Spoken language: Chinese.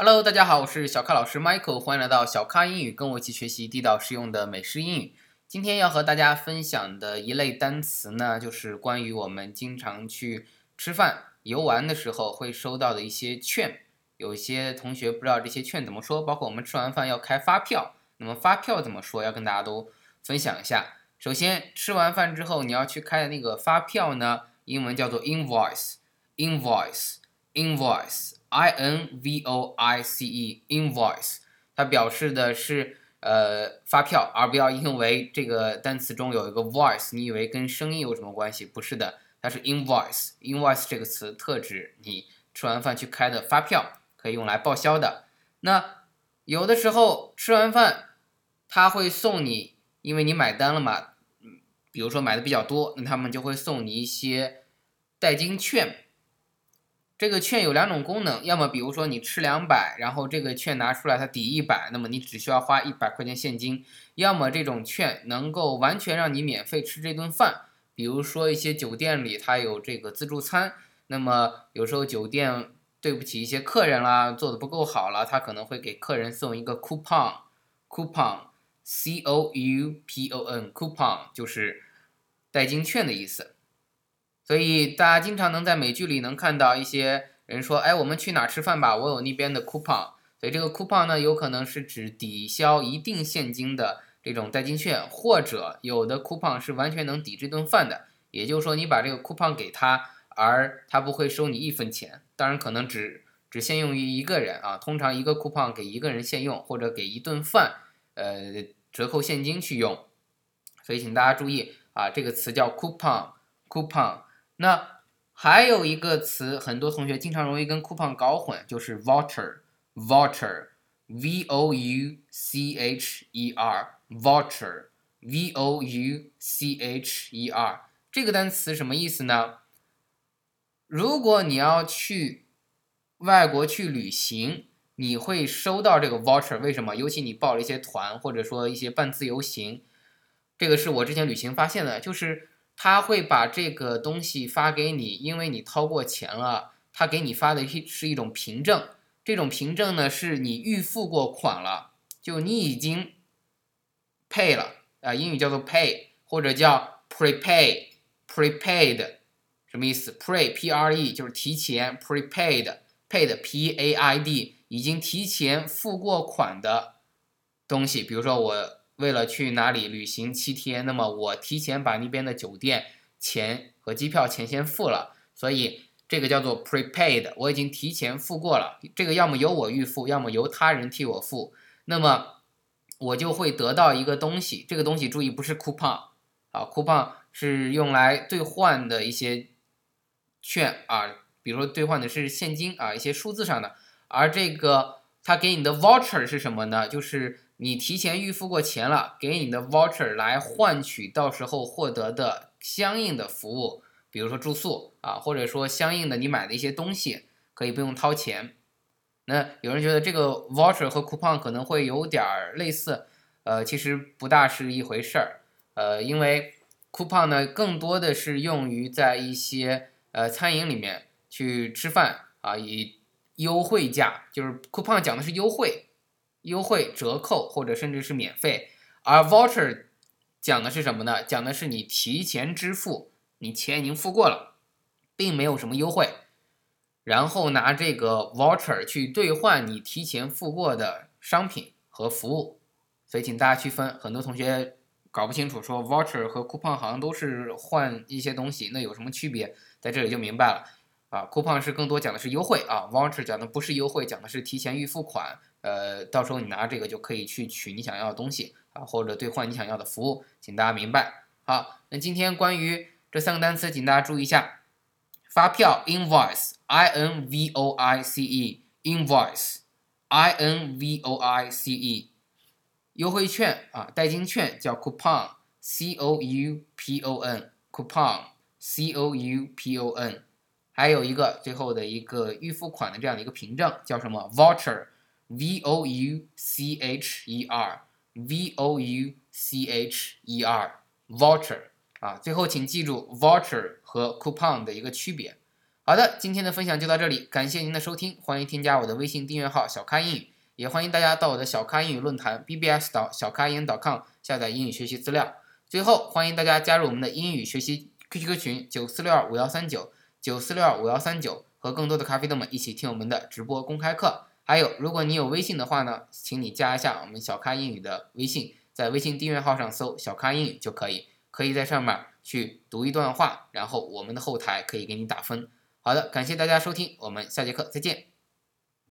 Hello，大家好，我是小咖老师 Michael，欢迎来到小咖英语，跟我一起学习地道实用的美式英语。今天要和大家分享的一类单词呢，就是关于我们经常去吃饭、游玩的时候会收到的一些券。有些同学不知道这些券怎么说，包括我们吃完饭要开发票，那么发票怎么说，要跟大家都分享一下。首先，吃完饭之后你要去开的那个发票呢，英文叫做 invoice，invoice，invoice。Invoice, I N V O I C E, invoice，它表示的是呃发票，而不要因为这个单词中有一个 voice，你以为跟声音有什么关系？不是的，它是 invoice，invoice 这个词特指你吃完饭去开的发票，可以用来报销的。那有的时候吃完饭，他会送你，因为你买单了嘛，嗯，比如说买的比较多，那他们就会送你一些代金券。这个券有两种功能，要么比如说你吃两百，然后这个券拿出来它抵一百，那么你只需要花一百块钱现金；要么这种券能够完全让你免费吃这顿饭，比如说一些酒店里它有这个自助餐，那么有时候酒店对不起一些客人啦，做的不够好了，他可能会给客人送一个 coupon，coupon，c o u p o n，coupon 就是代金券的意思。所以大家经常能在美剧里能看到一些人说，哎，我们去哪吃饭吧？我有那边的 coupon。所以这个 coupon 呢，有可能是指抵消一定现金的这种代金券，或者有的 coupon 是完全能抵这顿饭的。也就是说，你把这个 coupon 给他，而他不会收你一分钱。当然，可能只只限用于一个人啊。通常一个 coupon 给一个人现用，或者给一顿饭，呃，折扣现金去用。所以请大家注意啊，这个词叫 coupon，coupon。那还有一个词，很多同学经常容易跟 coupon 搞混，就是 voucher，voucher，v o u c h e r，voucher，v o u c h e r，这个单词什么意思呢？如果你要去外国去旅行，你会收到这个 voucher，为什么？尤其你报了一些团，或者说一些半自由行，这个是我之前旅行发现的，就是。他会把这个东西发给你，因为你掏过钱了，他给你发的是一种凭证。这种凭证呢，是你预付过款了，就你已经 pay 了啊，英语叫做 pay 或者叫 prepay，prepaid 什么意思？pre p r e 就是提前，prepaid，paid p a i d 已经提前付过款的东西，比如说我。为了去哪里旅行七天，那么我提前把那边的酒店钱和机票钱先付了，所以这个叫做 prepaid，我已经提前付过了。这个要么由我预付，要么由他人替我付。那么我就会得到一个东西，这个东西注意不是 coupon 啊，coupon 是用来兑换的一些券啊，比如说兑换的是现金啊，一些数字上的。而这个他给你的 voucher 是什么呢？就是你提前预付过钱了，给你的 voucher 来换取到时候获得的相应的服务，比如说住宿啊，或者说相应的你买的一些东西可以不用掏钱。那有人觉得这个 voucher 和 coupon 可能会有点儿类似，呃，其实不大是一回事儿。呃，因为 coupon 呢更多的是用于在一些呃餐饮里面去吃饭啊，以优惠价，就是 coupon 讲的是优惠。优惠折扣或者甚至是免费，而 voucher 讲的是什么呢？讲的是你提前支付，你钱已经付过了，并没有什么优惠，然后拿这个 voucher 去兑换你提前付过的商品和服务。所以请大家区分，很多同学搞不清楚，说 voucher 和 coupon 好像都是换一些东西，那有什么区别？在这里就明白了啊，coupon 是更多讲的是优惠啊，voucher 讲的不是优惠，讲的是提前预付款。呃，到时候你拿这个就可以去取你想要的东西啊，或者兑换你想要的服务，请大家明白。好，那今天关于这三个单词，请大家注意一下：发票 （invoice），i n v o i c e；invoice，i n v o i c e；优惠券啊，代金券叫 coupon，c o u p o n；coupon，c o u p o n。还有一个最后的一个预付款的这样的一个凭证叫什么？voucher。V o u c h e r，v o u c h e r，voucher 啊，最后请记住 voucher 和 coupon 的一个区别好的，今天的分享就到这里，感谢您的收听，欢迎添加我的微信订阅号小咖英语，也欢迎大家到我的小咖英语论坛 bbs 岛小咖英 .com 下载英语学习资料。最后，欢迎大家加入我们的英语学习 QQ 群九四六二五幺三九九四六二五幺三九，和更多的咖啡豆们一起听我们的直播公开课。还有，如果你有微信的话呢，请你加一下我们小咖英语的微信，在微信订阅号上搜“小咖英语”就可以，可以在上面去读一段话，然后我们的后台可以给你打分。好的，感谢大家收听，我们下节课再见。